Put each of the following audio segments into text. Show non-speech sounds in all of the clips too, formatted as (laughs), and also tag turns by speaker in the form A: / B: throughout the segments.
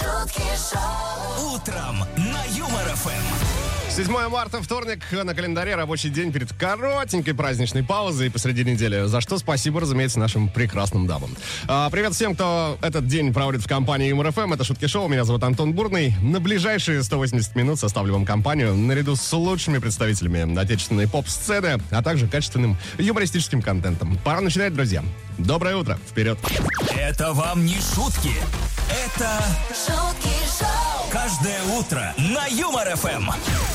A: шутки шоу,
B: Утром на Юмор ФМ.
C: 7 марта, вторник, на календаре рабочий день перед коротенькой праздничной паузой посреди недели, за что спасибо, разумеется, нашим прекрасным дамам. А, привет всем, кто этот день проводит в компании МРФМ. Это Шутки Шоу, меня зовут Антон Бурный. На ближайшие 180 минут составлю вам компанию наряду с лучшими представителями отечественной поп-сцены, а также качественным юмористическим контентом. Пора начинать, друзья. Доброе утро, вперед.
B: Это вам не шутки. Это
A: шутки шоу,
B: каждое утро на Юмор ФМ.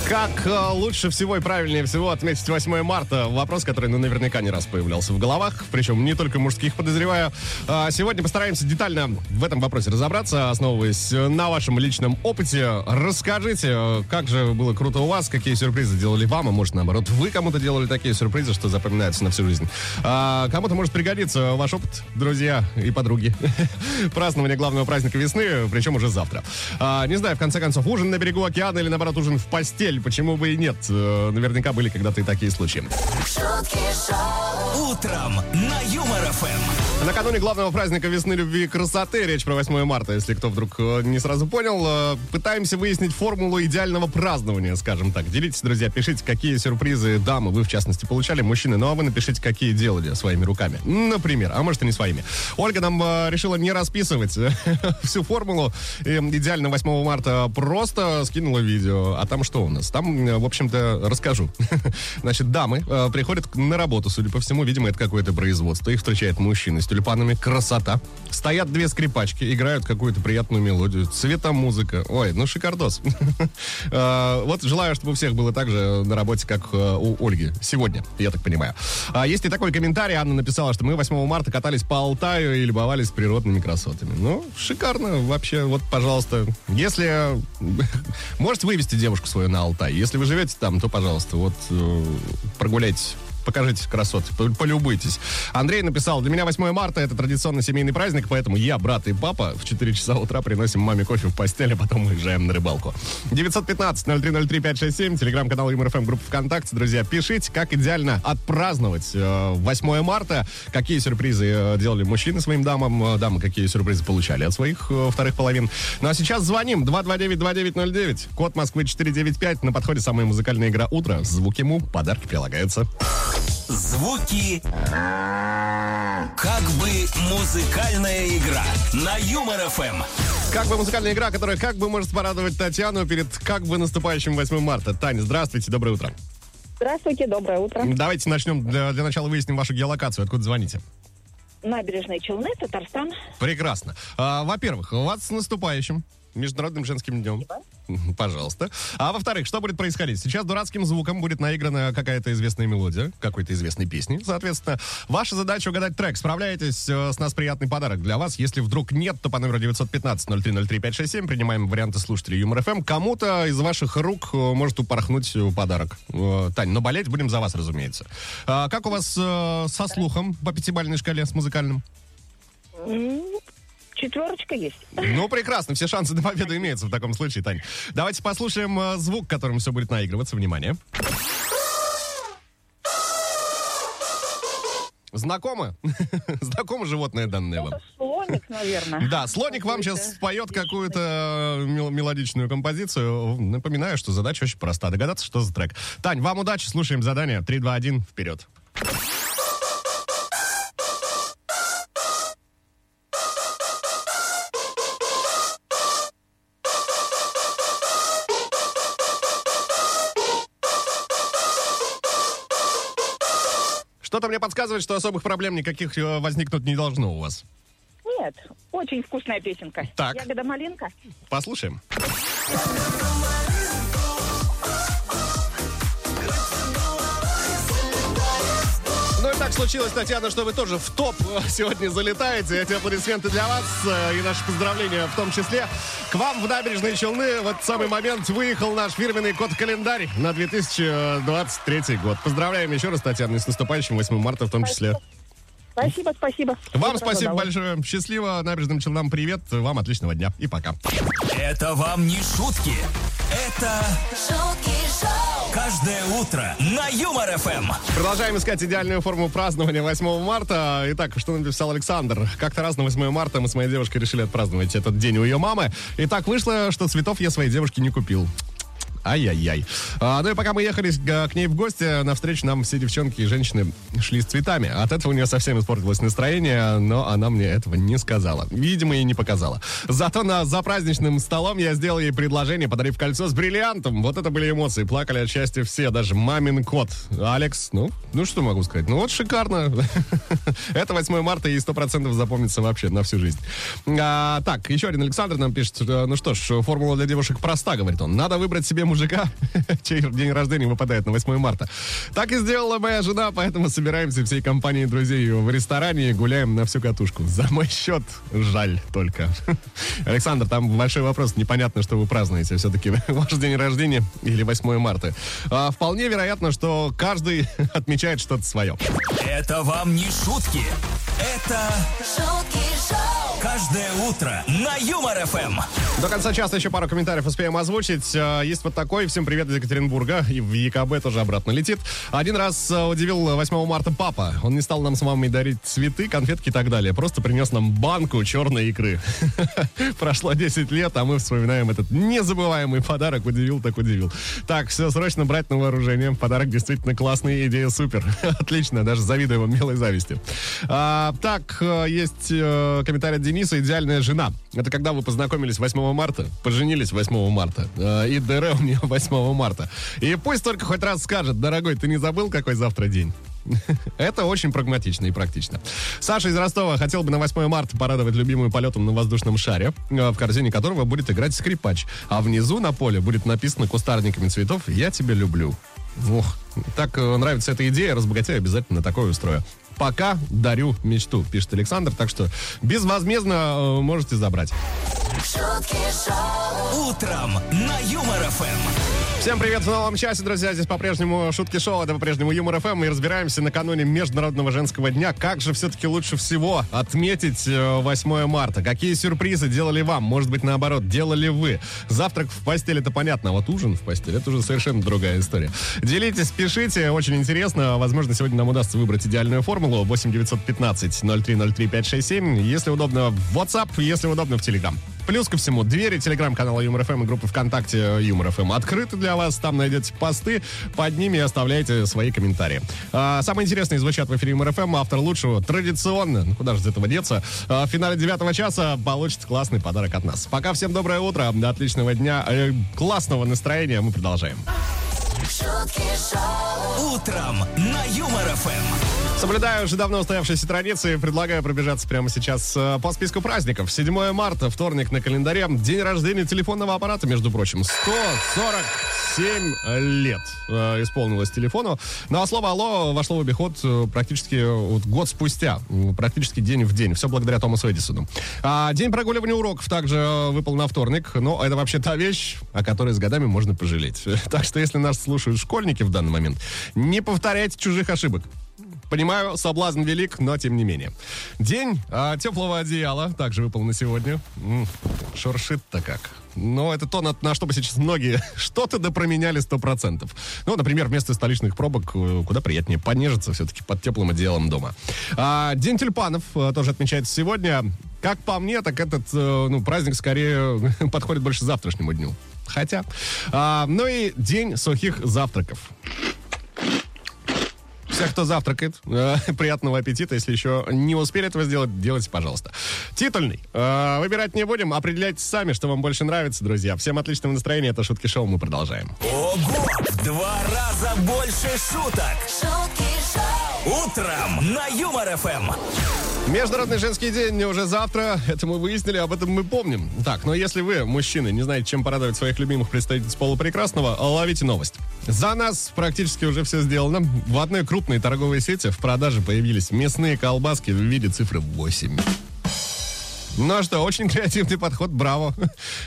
C: Как э, лучше всего и правильнее всего отметить 8 марта? Вопрос, который ну, наверняка не раз появлялся в головах, причем не только мужских, подозреваю. А, сегодня постараемся детально в этом вопросе разобраться, основываясь на вашем личном опыте. Расскажите, э, как же было круто у вас, какие сюрпризы делали вам, а может наоборот вы кому-то делали такие сюрпризы, что запоминаются на всю жизнь. А, кому-то может пригодиться ваш опыт, друзья и подруги. (laughs) Празднование главного праздника весны, причем уже завтра. А, не знаю, в конце концов, ужин на берегу океана или наоборот ужин в постель, почему бы и нет. Э, Наверняка были когда-то и такие случаи.
A: шутки шоу,
B: Утром на Юмор ФМ.
C: Накануне главного праздника весны, любви и красоты, речь про 8 марта, если кто вдруг э, не сразу понял, э, пытаемся выяснить формулу идеального празднования, скажем так. Делитесь, друзья, пишите, какие сюрпризы дамы вы, в частности, получали, мужчины, ну а вы напишите, какие делали своими руками. Например, а может и не своими. Ольга нам решила не расписывать (laughs) всю формулу э, идеально 8 марта, просто скинула видео. А там что у нас? Там, э, в общем-то, расскажу. (laughs) Значит, дамы э, приходят на работу, судя по всему, видимо, это какое-то производство. Их встречает мужчина с тюльпанами. Красота. Стоят две скрипачки, играют какую-то приятную мелодию. Цвета музыка. Ой, ну шикардос. (laughs) Э, Вот желаю, чтобы у всех было так же на работе, как у Ольги. Сегодня, я так понимаю. А Есть и такой комментарий. Анна написала, что мы 8 марта катались по Алтаю и любовались природными красотами. Ну, шикарно вообще. Вот, пожалуйста, если... (laughs) Можете вывести девушку свою на Алтай. Если вы живете там, то, пожалуйста, вот э, прогуляйтесь Покажите красоты, по- полюбуйтесь. Андрей написал, для меня 8 марта это традиционно семейный праздник, поэтому я, брат и папа в 4 часа утра приносим маме кофе в постель, а потом уезжаем на рыбалку. 915-0303-567, телеграм-канал ЮморФМ, группа ВКонтакте. Друзья, пишите, как идеально отпраздновать э, 8 марта, какие сюрпризы э, делали мужчины своим дамам, э, дамы какие сюрпризы получали от своих э, вторых половин. Ну а сейчас звоним 229-2909, код Москвы 495, на подходе самая музыкальная игра «Утро». Звук ему, подарки прилагаются.
B: Звуки. Как бы музыкальная игра на Юмор ФМ.
C: Как бы музыкальная игра, которая как бы может порадовать Татьяну перед как бы наступающим 8 марта. Таня, здравствуйте, доброе утро.
D: Здравствуйте, доброе утро.
C: Давайте начнем, для, для начала выясним вашу геолокацию. Откуда звоните?
D: Набережные Челны, Татарстан.
C: Прекрасно. А, во-первых, вас с наступающим Международным женским днем. Мгм, Пожалуйста. А во-вторых, что будет происходить? Сейчас дурацким звуком будет наиграна какая-то известная мелодия, какой-то известной песни, соответственно. Ваша задача угадать трек. Справляетесь, э, с нас приятный подарок для вас. Если вдруг нет, то по номеру 915-0303-567 принимаем варианты слушателей Юмор ФМ. Кому-то из ваших рук э, может упорхнуть э, подарок. Тань, но болеть будем за вас, разумеется. А как у вас со слухом по пятибалльной шкале с музыкальным?
D: Четверочка есть.
C: Ну, прекрасно, все шансы на победу имеются в таком случае, Тань. Давайте послушаем э, звук, которым все будет наигрываться. Внимание. Знакомы? (laughs) Знакомо животное данное вам?
D: Слоник, наверное.
C: Да, слоник вам сейчас споет какую-то э, мел- мелодичную композицию. Напоминаю, что задача очень проста. Догадаться, что за трек. Тань, вам удачи, слушаем задание. 3, 2, 1, вперед. Мне подсказывает, что особых проблем никаких э, возникнуть не должно у вас.
D: Нет, очень вкусная песенка.
C: Так.
D: Ягода малинка.
C: Послушаем. Ну и так случилось, Татьяна, что вы тоже в топ э, сегодня залетаете. Эти аплодисменты для вас э, и наши поздравления в том числе. К вам в набережные Челны в этот самый момент выехал наш фирменный код-календарь на 2023 год. Поздравляем еще раз, Татьяна, с наступающим 8 марта в том числе.
D: Спасибо, спасибо.
C: Вам
D: Доброго
C: спасибо большое. Счастливо, набережным Челнам привет. Вам отличного дня и пока.
B: Это вам не шутки. Это
A: шутки шоу,
B: Каждое утро на Юмор ФМ.
C: Продолжаем искать идеальную форму празднования 8 марта. Итак, что нам написал Александр? Как-то раз на 8 марта мы с моей девушкой решили отпраздновать этот день у ее мамы. И так вышло, что цветов я своей девушке не купил. Ай-яй-яй. А, ну и пока мы ехали с- к ней в гости, навстречу нам все девчонки и женщины шли с цветами. От этого у нее совсем испортилось настроение, но она мне этого не сказала. Видимо, и не показала. Зато на, за праздничным столом я сделал ей предложение, подарив кольцо с бриллиантом. Вот это были эмоции. Плакали от счастья все, даже мамин кот. Алекс, ну, ну что могу сказать? Ну вот шикарно. (laughs) Это 8 марта и 100% запомнится вообще на всю жизнь. А, так, еще один Александр нам пишет, ну что ж, формула для девушек проста, говорит он. Надо выбрать себе мужика, (laughs) чей день рождения выпадает на 8 марта. Так и сделала моя жена, поэтому собираемся всей компанией друзей в ресторане и гуляем на всю катушку. За мой счет жаль только. (laughs) Александр, там большой вопрос. Непонятно, что вы празднуете. Все-таки (laughs) ваш день рождения или 8 марта. А, вполне вероятно, что каждый отмечает что-то свое.
B: Это вам не шутки. Это
A: шутки
B: каждое утро на Юмор ФМ.
C: До конца часа еще пару комментариев успеем озвучить. Э, Есть вот такой. Всем привет из Екатеринбурга. И в ЕКБ тоже обратно летит. Один раз э, удивил 8 марта папа. Он не стал нам с мамой дарить цветы, конфетки и так далее. Просто принес нам банку черной икры. (laughs) Прошло 10 лет, а мы вспоминаем этот незабываемый подарок. Удивил так удивил. Так, все, срочно брать на вооружение. Подарок действительно классный, идея супер. (laughs) Отлично, даже завидую вам милой зависти. А, так, э, есть э, комментарий от Дениса. Идеальная жена. Это когда вы познакомились 8 марта, поженились 8 марта. э, и ДР у нее 8 (laughs) марта. И пусть только хоть раз скажет, дорогой, ты не забыл, какой завтра день? (laughs) Это очень прагматично и практично. Саша из Ростова хотел бы на 8 марта порадовать любимую полетом на воздушном шаре, э, в корзине которого будет играть скрипач. А внизу на поле будет написано кустарниками цветов «Я тебя люблю». Ох, так э, нравится эта идея, разбогатею, обязательно такое устрою. Пока дарю мечту, пишет Александр, так что безвозмездно э, можете забрать.
A: шутки шоу,
B: Утром на Юмор ФМ.
C: Всем привет в новом часе, друзья. Здесь по-прежнему шутки шоу, это по-прежнему Юмор ФМ. И разбираемся накануне Международного женского дня. Как же все-таки лучше всего отметить э, 8 марта? Какие сюрпризы делали вам? Может быть, наоборот, делали вы? Завтрак в постель, это понятно, а вот ужин в постель, это уже совершенно другая история. Делитесь, пишите, очень интересно. Возможно, сегодня нам удастся выбрать идеальную формулу. 8 915 0303 567. Если удобно в WhatsApp, если удобно в Telegram. Плюс ко всему, двери телеграм-канала Юмор ФМ и группы ВКонтакте Юмор ФМ открыты для вас. Там найдете посты, под ними оставляйте свои комментарии. А, самые интересные звучат в эфире Юмор ФМ. Автор лучшего традиционно, ну куда же из этого деться, а, в финале девятого часа получит классный подарок от нас. Пока всем доброе утро, до отличного дня, э, классного настроения. Мы продолжаем.
A: шутки шоу,
B: Утром на Юмор ФМ.
C: Соблюдаю уже давно устоявшиеся традиции. Предлагаю пробежаться прямо сейчас э, по списку праздников. 7 марта, вторник на календаре. День рождения телефонного аппарата, между прочим. 147 лет э, исполнилось телефону. Ну а слово «Алло» вошло в обиход э, практически э, вот год спустя. Практически день в день. Все благодаря Томасу Эдисону. А день прогуливания уроков также выпал на вторник. Но это вообще та вещь, о которой с годами можно пожалеть. (laughs) Так что если нас слушают школьники в данный момент, не повторяйте чужих ошибок. Понимаю, соблазн велик, но тем не менее. День а, теплого одеяла также выпал на сегодня. М, шуршит-то как. Но это то, на, на что бы сейчас многие (laughs) что-то да променяли 100%. Ну, например, вместо столичных пробок э, куда приятнее понежиться все-таки под теплым одеялом дома. А, День тюльпанов э, тоже отмечается сегодня. Как по мне, так этот э, ну, праздник скорее (laughs) подходит больше завтрашнему дню. Хотя. А, ну и день сухих завтраков. Всех, кто завтракает, э, (laughs) приятного аппетита. Если еще не успели этого сделать, делайте, пожалуйста. Титульный. Э, выбирать не будем, определяйте сами, что вам больше нравится, друзья. Всем отличного настроения. Это Шутки Шоу. Мы продолжаем.
B: Ого! В два раза больше шуток.
A: шутки шоу,
B: Утром на Юмор ФМ.
C: Международный женский день уже завтра. Это мы выяснили, об этом мы помним. Так, но если вы, мужчины, не знаете, чем порадовать своих любимых представительниц пола прекрасного, ловите новость. За нас практически уже все сделано. В одной крупной торговой сети в продаже появились мясные колбаски в виде цифры 8. Ну что, очень креативный подход, браво.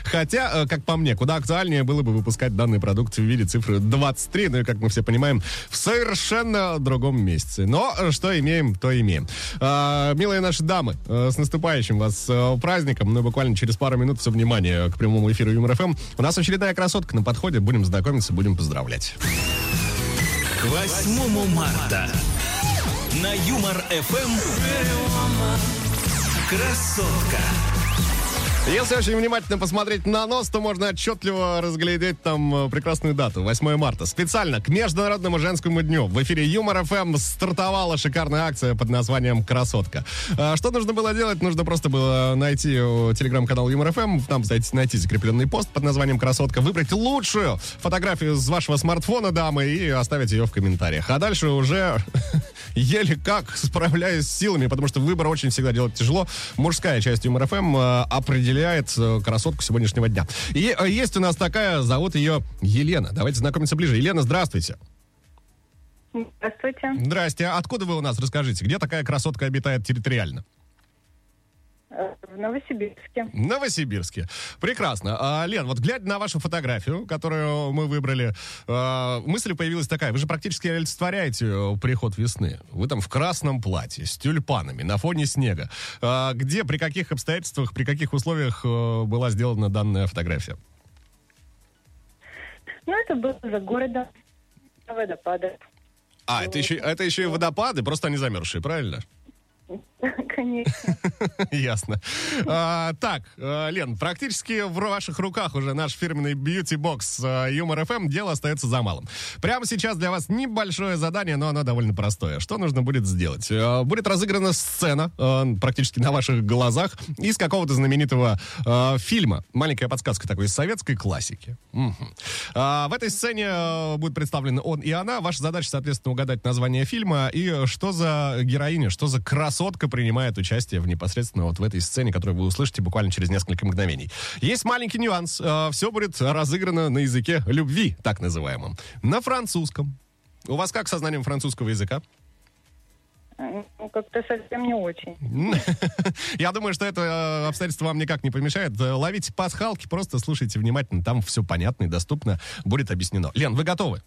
C: Хотя, э, как по мне, куда актуальнее было бы выпускать данный продукт в виде цифры 23, ну и, как мы все понимаем, в совершенно другом месяце. Но э, что имеем, то имеем. А, милые наши дамы, э, с наступающим вас праздником. Ну, буквально через пару минут все внимание к прямому эфиру Юмор ФМ. У нас очередная красотка на подходе. Будем знакомиться, будем поздравлять.
B: К 8 марта на Юмор ФМ Красотка.
C: Если очень внимательно посмотреть на нос, то можно отчетливо разглядеть там э, прекрасную дату, 8 марта. Специально к Международному женскому дню в эфире Юмор ФМ стартовала шикарная акция под названием «Красотка». А, Что нужно было делать? Нужно просто было найти э, телеграм-канал Юмор ФМ, там зайти- найти закрепленный пост под названием «Красотка», выбрать лучшую фотографию с вашего смартфона, дамы, и оставить ее в комментариях. А дальше уже (laughs) еле как справляюсь с силами, потому что выбор очень всегда делать тяжело. Мужская часть Юмор ФМ э, определяет э, красотку сегодняшнего дня. И э, есть у нас такая, зовут ее Елена. Давайте знакомиться ближе. Елена, здравствуйте.
D: Здравствуйте.
C: Здрасте. Откуда вы у нас? Расскажите, где такая красотка обитает территориально?
D: В Новосибирске.
C: В Новосибирске. Прекрасно. А, Лен, вот глядя на вашу фотографию, которую мы выбрали, а, мысль появилась такая. Вы же практически олицетворяете э, приход весны. Вы там в красном платье, с тюльпанами, на фоне снега. А, Где, при каких обстоятельствах, при каких условиях э, была сделана данная фотография?
D: Ну, это было за городом. на водопадах.
C: А, это еще, это еще и водопады, просто они замерзшие, правильно? (laughs)
D: Конечно. (laughs)
C: Ясно. А, так, э, Лен, практически в ваших руках уже наш фирменный бьюти-бокс э, Юмор ФМ. Дело остается за малым. Прямо сейчас для вас небольшое задание, но оно довольно простое. Что нужно будет сделать? Э, Будет разыграна сцена практически на ваших глазах из какого-то знаменитого фильма. Маленькая подсказка такой из советской классики. А, В этой сцене будет представлены он и она. Ваша задача, соответственно, угадать название фильма и что за героиня, что за красотка принимает участие в непосредственно вот в этой сцене, которую вы услышите буквально через несколько мгновений. Есть маленький нюанс. Все будет разыграно на языке любви, так называемом. На французском. У вас как со знанием французского языка?
D: Ну, как-то совсем не очень. (laughs)
C: Я думаю, что это э, обстоятельство вам никак не помешает. Э, Ловите пасхалки, просто слушайте внимательно. Там все понятно и доступно будет объяснено. Лен, вы готовы?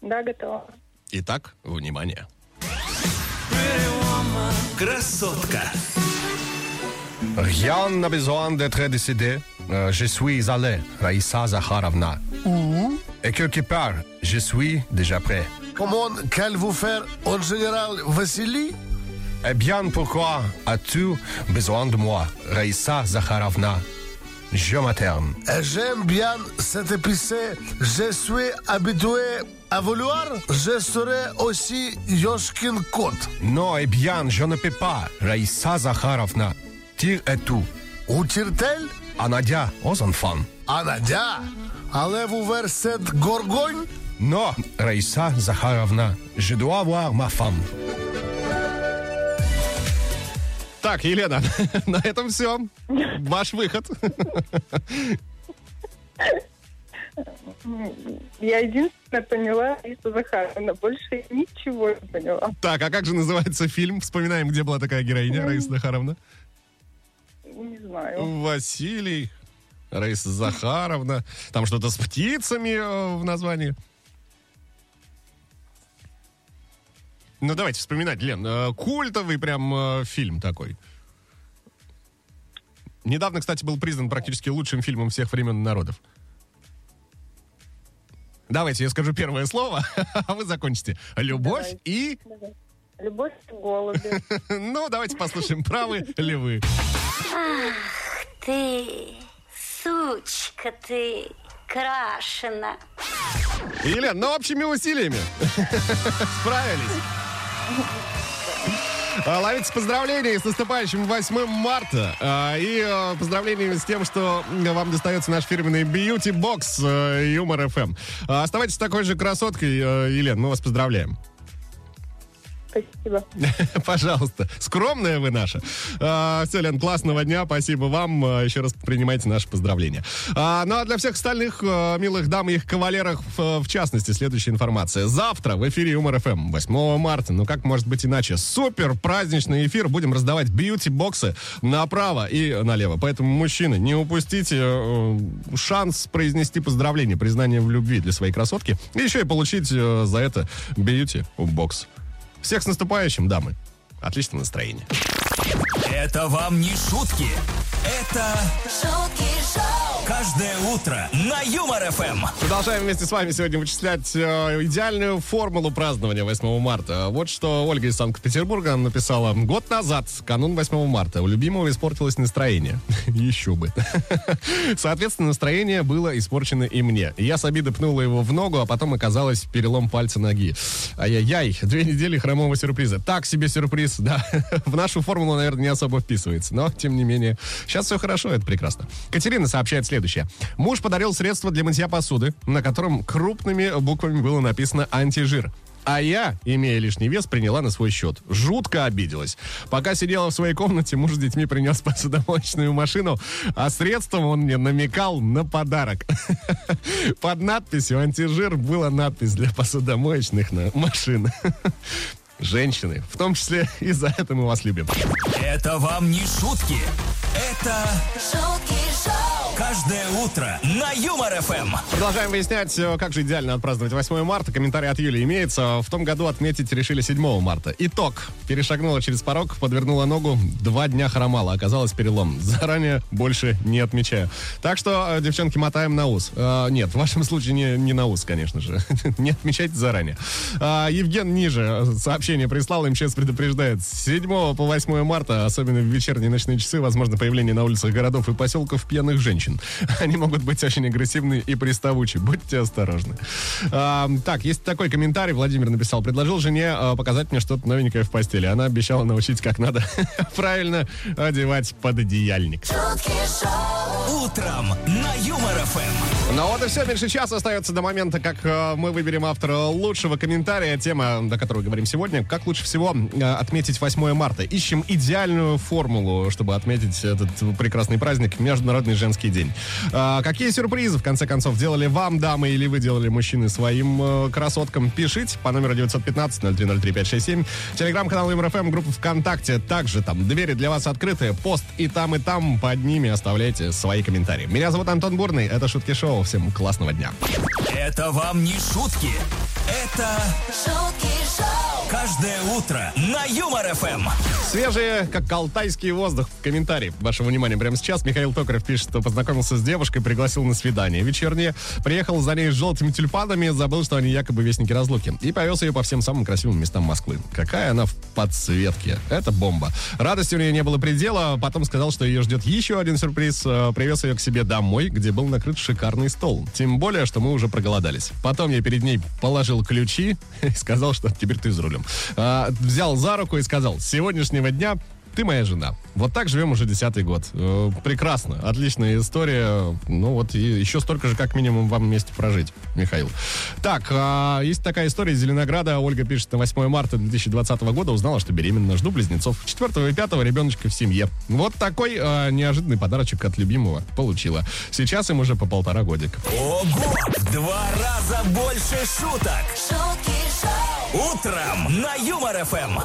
D: Да, готова.
C: Итак, внимание.
B: Красотка.
E: Rien n'a besoin d'être décidé. Euh, je suis allé, Raïssa Zakharovna. Et quelque part, je suis déjà prêt.
F: Comment qu'allez-vous faire en général Vassili
E: Eh bien, pourquoi as-tu besoin de moi, Raïssa Zakharovna Je m'atterne.
F: Et J'aime bien cet épicé. Je suis habitué à vouloir. Je serai aussi Yoshkin Kot.
E: Non, eh bien, je ne peux pas, Raïssa Zakharovna. Tire et tout.
F: Où tire-t-elle
E: À Nadia, aux enfants.
F: À Nadia. Allez-vous vers cette gorgogne
E: Non, Raïssa Zakharovna, je dois voir ma femme.
C: Так, Елена, на этом все. Ваш выход.
D: Я единственное поняла Риса Захаровна. Больше ничего не поняла.
C: Так, а как же называется фильм? Вспоминаем, где была такая героиня, Раиса Захаровна.
D: Не знаю.
C: Василий, Раиса Захаровна. Там что-то с птицами э, в названии. Ну, давайте вспоминать, Лен. э, Культовый прям э, фильм такой. Недавно, кстати, был признан практически лучшим фильмом всех времен народов. Давайте я скажу первое слово, (laughs) а вы закончите. Любовь
D: Давай.
C: и...
D: Любовь к голуби. (laughs)
C: Ну, давайте послушаем, правы ли вы.
G: Ты, сучка ты, крашена.
C: Елена, ну, общими усилиями (laughs) справились. А, Ловите поздравления с наступающим 8 марта. А, И э, поздравления с тем, что вам достается наш фирменный бьюти-бокс э, Юмор ФМ. А, Оставайтесь такой же красоткой, э, Елена, мы вас поздравляем.
D: Спасибо. (laughs)
C: Пожалуйста. Скромная вы наша. А, все, Лен, классного дня. Спасибо вам. А, Еще раз принимайте наши поздравления. А, ну а для всех остальных а, милых дам и их кавалеров, в, частности, следующая информация. Завтра в эфире Юмор ФМ, 8 марта. Ну как может быть иначе? Супер праздничный эфир. Будем раздавать бьюти-боксы направо и налево. Поэтому, мужчины, не упустите э, шанс произнести поздравление, признание в любви для своей красотки. И еще и получить э, за это бьюти-бокс. Всех с наступающим, дамы. Отличного настроения.
B: Это вам не шутки. Это
A: шутки шоу,
B: каждое утро на Юмор ФМ.
C: Продолжаем вместе с вами сегодня вычислять э, идеальную формулу празднования 8 марта. Вот что Ольга из Санкт-Петербурга написала. Год назад, канун 8 марта, у любимого испортилось настроение. (laughs) Еще бы. (laughs) Соответственно, настроение было испорчено и мне. Я с обиды пнула его в ногу, а потом оказалось перелом пальца ноги. Ай-яй-яй, две недели хромого сюрприза. Так себе сюрприз, да. (laughs) В нашу формулу, наверное, не особо вписывается. Но, тем не менее, сейчас все хорошо, это прекрасно. Катерина сообщает следующее. Муж подарил средство для мытья посуды, на котором крупными буквами было написано «антижир». А я, имея лишний вес, приняла на свой счет. Жутко обиделась. Пока сидела в своей комнате, муж с детьми принес (laughs) посудомоечную машину, а средством он мне намекал на подарок. (laughs) Под надписью «Антижир» была надпись для посудомоечных на- машин. (laughs) Женщины, в том числе и за это мы вас любим.
B: Это вам не шутки. Это
A: шутки шоу,
B: каждое утро на Юмор ФМ.
C: Продолжаем выяснять, э, как же идеально отпраздновать 8 марта. Комментарий от Юли имеется. В том году отметить решили 7 марта. Итог. Перешагнула через порог, подвернула ногу, два дня хромала. Оказалось перелом. (laughs) Заранее больше не отмечаю. Так что, э, девчонки, мотаем на ус. Э, нет, в вашем случае не, не на ус, конечно же. (laughs) не отмечайте заранее. А, Евген ниже сообщение прислал. МЧС предупреждает. С 7 по 8 марта, особенно в вечерние ночные часы, возможно появление на улицах городов и поселков пьяных женщин. (laughs) Они могут быть очень агрессивны и приставучи. Будьте осторожны. А, так, есть такой комментарий. Владимир написал. Предложил жене а, показать мне что-то новенькое в постели. Она обещала научить, как надо (laughs) правильно одевать пододеяльник.
B: Утром на Юмор ФМ.
C: Ну вот и все, меньше часа остается до момента, как э, мы выберем автора лучшего комментария. Тема, до которой говорим сегодня, как лучше всего э, отметить 8 марта. Ищем идеальную формулу, чтобы отметить этот прекрасный праздник, Международный женский день. А, какие сюрпризы, в конце концов, делали вам, дамы, или вы делали мужчины своим э, красоткам? Пишите по номеру 915-0303-567. Телеграм-канал Юмор ФМ, группа ВКонтакте. Также там двери для вас открыты. Пост и там, и там. Под ними оставляйте свои комментарии. Меня зовут Антон Бурный. Это Шутки Шоу. Всем классного дня.
B: Это вам не шутки. Это
A: шутки шоу,
B: каждое утро на Юмор ФМ.
C: Свежие, как алтайский воздух. Комментарии. Вашего внимания прямо сейчас. Михаил Токарев пишет, что познакомился с девушкой, пригласил на свидание. Вечернее. Приехал за ней с желтыми тюльпанами, забыл, что они якобы вестники разлуки. И повез ее по всем самым красивым местам Москвы. Какая она в подсветке. Это бомба. Радости у нее не было предела. Потом сказал, что ее ждет еще один сюрприз. Э, Привез ее к себе домой, где был накрыт шикарный стол. Тем более, что мы уже проголодались. Потом я перед ней положил ключи (laughs) и сказал, что теперь ты за рулем. А, взял за руку и сказал, с сегодняшнего дня ты моя жена. Вот так живем уже десятый год. Э, прекрасно, отличная история. Ну вот и еще столько же, как минимум, вам вместе прожить, Михаил. Так, а, есть такая история из Зеленограда. Ольга пишет, на 8 марта 2020 года узнала, что беременна. Жду близнецов. Четвертого и пятого ребеночка в семье. Вот такой а, неожиданный подарочек от любимого получила. Сейчас им уже по полтора годика.
B: Ого! В два раза больше шуток.
A: шутки шоу,
B: Утром на Юмор ФМ.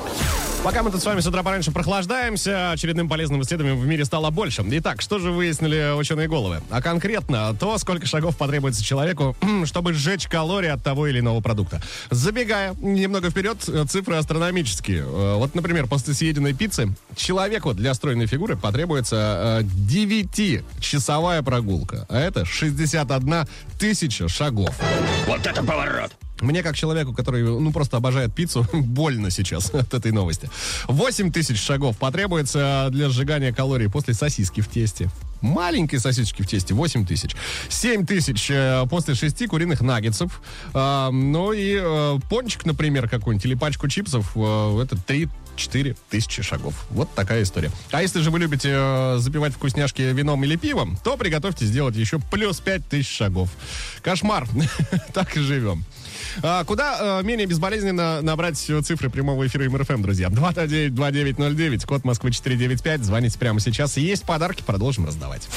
C: Пока мы тут с вами с утра пораньше прохлаждаемся, очередным полезным исследованием в мире стало больше. Итак, что же выяснили ученые головы? А конкретно то, сколько шагов потребуется человеку, (clears throat) чтобы сжечь калории от того или иного продукта. Забегая немного вперед, э, цифры астрономические. Э, Вот, например, после съеденной пиццы человеку для стройной фигуры потребуется э, 9-часовая прогулка. А это 61 тысяча шагов.
B: Вот это поворот!
C: Мне, как человеку, который, ну, просто обожает пиццу, (laughs) больно сейчас от этой новости. 8 тысяч шагов потребуется для сжигания калорий после сосиски в тесте. Маленькой сосисочки в тесте 8 тысяч. 7 тысяч э, после 6 куриных наггетсов. А, ну и э, пончик, например, какой-нибудь, или пачку чипсов, э, это 3 4000 шагов. Вот такая история. А если же вы любите э, запивать вкусняшки вином или пивом, то приготовьте сделать еще плюс 5000 шагов. Кошмар. (laughs) так и живем. А, куда э, менее безболезненно набрать цифры прямого эфира МРФМ, друзья? 229-2909, код Москвы 495. Звоните прямо сейчас. Есть подарки, продолжим раздавать.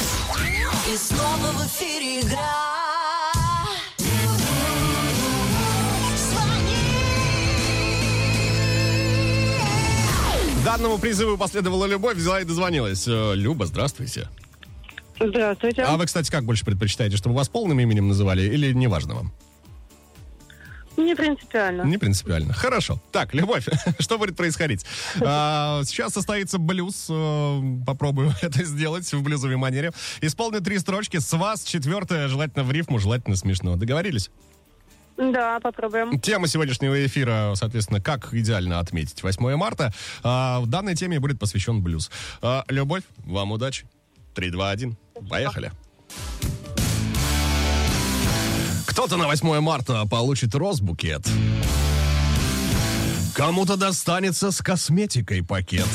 A: И снова в эфире игра.
C: Данному призыву последовала любовь, взяла и дозвонилась. Э, Люба, здравствуйте.
D: Здравствуйте.
C: А вы, кстати, как больше предпочитаете, чтобы вас полным именем называли или неважно вам?
D: Не принципиально.
C: Не принципиально. Хорошо. Так, Любовь, (laughs) что будет происходить? А, сейчас состоится блюз. э, Попробую (laughs) это сделать в блюзовой манере. Исполню три строчки. С вас четвертая, желательно в рифму, желательно смешно. Договорились?
D: Да, попробуем.
C: Тема сегодняшнего эфира, соответственно, как идеально отметить 8 марта. А, в данной теме будет посвящен блюз. А, Любовь, вам удачи. 3, 2, 1. Поехали. Кто-то на 8 марта получит розбукет. Кому-то достанется с косметикой пакет.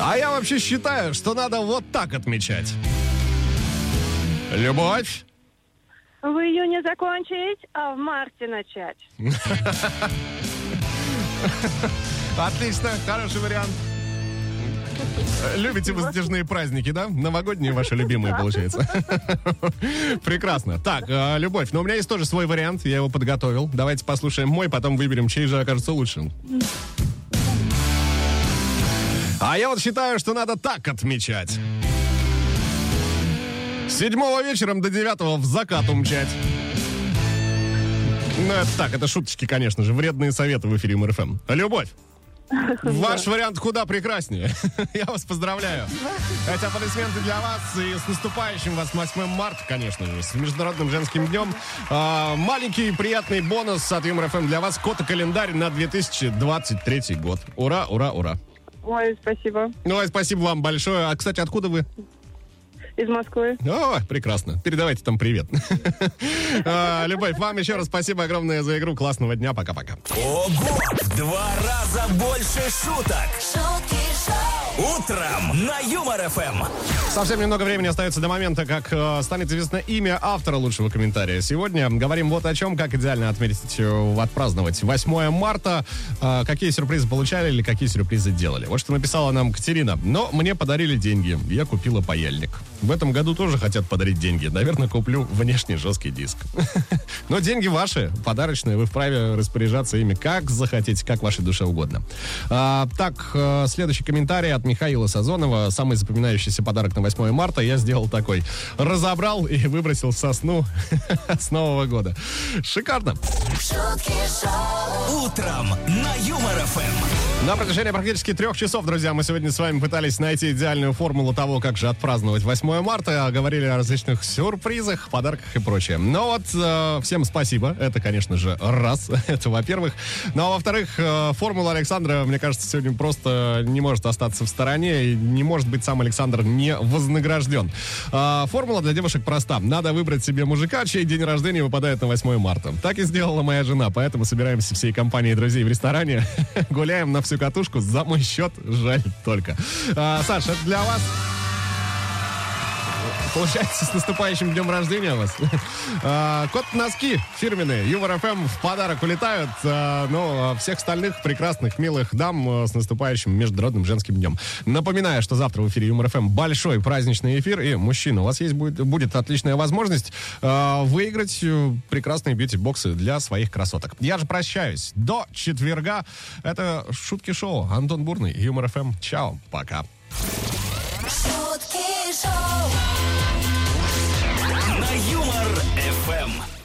C: А я вообще считаю, что надо вот так отмечать. Любовь.
D: В июне закончить, а в марте начать. (laughs)
C: Отлично, хороший вариант. Любите вы затяжные праздники, да? Новогодние ваши любимые, (laughs) получается. (laughs) Прекрасно. Так, э, Любовь, но у меня есть тоже свой вариант, я его подготовил. Давайте послушаем мой, потом выберем, чей же окажется лучшим. А я вот считаю, что надо так отмечать. Седьмого вечером до девятого в закат умчать. Ну, это так, это шуточки, конечно же. Вредные советы в эфире МРФМ. Любовь. (laughs) Ваш вариант куда прекраснее. (laughs) Я вас поздравляю. Эти аплодисменты для вас и с наступающим вас 8 марта, конечно же, с Международным женским днем. А, маленький приятный бонус от Юмор ФМ для вас. Код и календарь на 2023 год. Ура, ура, ура.
D: Ой, спасибо.
C: Ну, спасибо вам большое. А, кстати, откуда вы?
D: Из Москвы.
C: О, прекрасно. Передавайте там привет. (laughs) А, Любовь, вам еще раз спасибо огромное за игру. Классного дня. Пока-пока.
B: Ого! В два раза больше шуток.
A: шутки
B: Утром на Юмор ФМ.
C: Совсем немного времени остается до момента, как э, станет известно имя автора лучшего комментария. Сегодня говорим вот о чем, как идеально отметить, э, отпраздновать 8 марта, э, какие сюрпризы получали или какие сюрпризы делали. Вот что написала нам Катерина. Но мне подарили деньги, я купила паяльник. В этом году тоже хотят подарить деньги. Наверное, куплю внешний жесткий диск. (laughs) Но деньги ваши, подарочные, вы вправе распоряжаться ими как захотите, как вашей душе угодно. А, так, э, следующий комментарий от Михаила Сазонова. Самый запоминающийся подарок на 8 марта я сделал такой. Разобрал и выбросил сосну (laughs) с Нового года. Шикарно.
B: Утром на Юмор ФМ.
C: На протяжении практически трех часов, друзья, мы сегодня с вами пытались найти идеальную формулу того, как же отпраздновать 8 марта. Говорили о различных сюрпризах, подарках и прочее. Но вот э, всем спасибо. Это, конечно же, раз. (laughs) Это во-первых. Ну а во-вторых, э, формула Александра, мне кажется, сегодня просто не может остаться в стороне. Не может быть сам Александр не вознагражден. А, формула для девушек проста. Надо выбрать себе мужика, чей день рождения выпадает на 8 марта. Так и сделала моя жена. Поэтому собираемся всей компанией друзей в ресторане. (laughs) Гуляем на всю катушку. За мой счет жаль только. А, Саша, для вас. Получается, с наступающим днем рождения вас. (laughs) А, Вот носки фирменные. Юмор ФМ в подарок улетают. А, Ну, а всех остальных прекрасных, милых дам с наступающим Международным женским днем. Напоминаю, что завтра в эфире Юмор ФМ большой праздничный эфир. И, мужчина, у вас есть будет, будет отличная возможность выиграть э, прекрасные бьюти-боксы для своих красоток. Я же прощаюсь. До четверга. Это Шутки Шоу. Антон Бурный, Юмор ФМ. Чао. Пока.
A: шутки шоу,
B: На Юмор ФМ.